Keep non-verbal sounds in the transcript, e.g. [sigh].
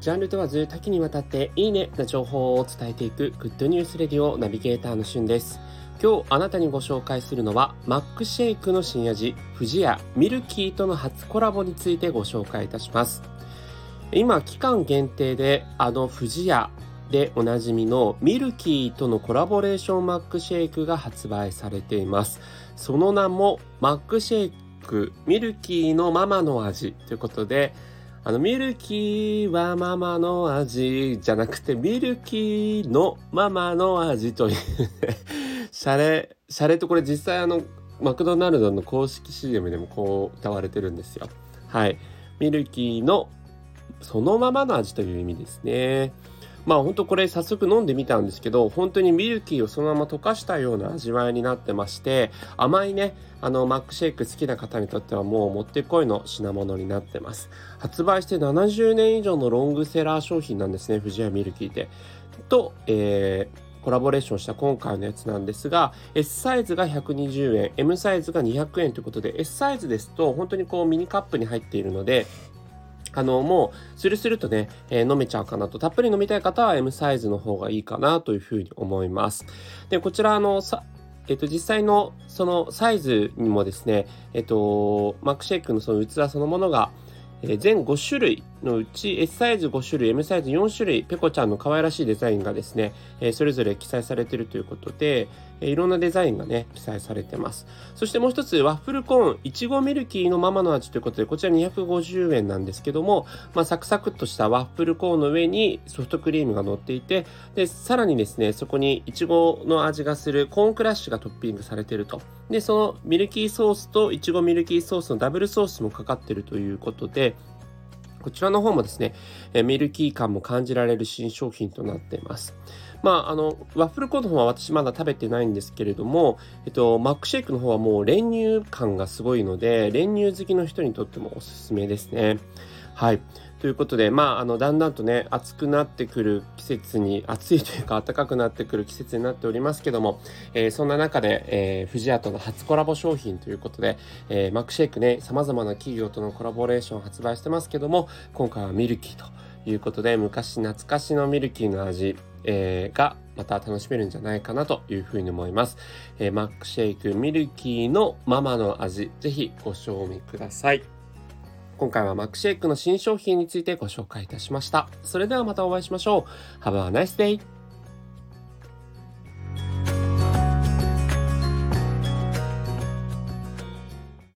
ジャンル問わず多岐にわたっていいねな情報を伝えていくグッドニュースレディオナビゲーターのしゅんです。今日あなたにご紹介するのはマックシェイクの新味富士屋ミルキーとの初コラボについてご紹介いたします。今期間限定であの富士屋でおなじみのミルキーとのコラボレーションマックシェイクが発売されています。その名もマックシェイクミルキーのママの味ということであの、ミルキーはママの味じゃなくて、ミルキーのママの味という [laughs] シャレ、シャレとこれ実際あの、マクドナルドの公式 CM でもこう歌われてるんですよ。はい。ミルキーのそのままの味という意味ですね。まあ本当これ早速飲んでみたんですけど、本当にミルキーをそのまま溶かしたような味わいになってまして、甘いね、あのマックシェイク好きな方にとってはもうもってこいの品物になってます。発売して70年以上のロングセラー商品なんですね、藤谷ミルキーって。と、えーコラボレーションした今回のやつなんですが、S サイズが120円、M サイズが200円ということで、S サイズですと本当にこうミニカップに入っているので、あの、もう、スルスルとね、えー、飲めちゃうかなと。たっぷり飲みたい方は M サイズの方がいいかなというふうに思います。で、こちら、あの、さ、えっと、実際のそのサイズにもですね、えっと、マックシェイクのその器そのものが、え全5種類のうち S サイズ5種類、M サイズ4種類、ペコちゃんの可愛らしいデザインがですね、えそれぞれ記載されているということで、えいろんなデザインがね、記載されてます。そしてもう一つ、ワッフルコーン、いちごミルキーのママの味ということで、こちら250円なんですけども、まあ、サクサクっとしたワッフルコーンの上にソフトクリームが乗っていて、で、さらにですね、そこにいちごの味がするコーンクラッシュがトッピングされていると。で、そのミルキーソースといちごミルキーソースのダブルソースもかかっているということで、こちらの方もですね、ミルキー感も感じられる新商品となっています。まあ、あの、ワッフルコーンの方は私まだ食べてないんですけれども、えっと、マックシェイクの方はもう練乳感がすごいので、練乳好きの人にとってもおすすめですね。はい。ということで、まあ、あの、だんだんとね、暑くなってくる季節に、暑いというか暖かくなってくる季節になっておりますけども、えー、そんな中で、えー、富士屋との初コラボ商品ということで、えー、マックシェイクね、様々な企業とのコラボレーションを発売してますけども、今回はミルキーということで、昔懐かしのミルキーの味、えー、がまた楽しめるんじゃないかなというふうに思います。えー、マックシェイクミルキーのママの味、ぜひご賞味ください。今回はマックシェイクの新商品についてご紹介いたしました。それではまたお会いしましょう。Have a nice day!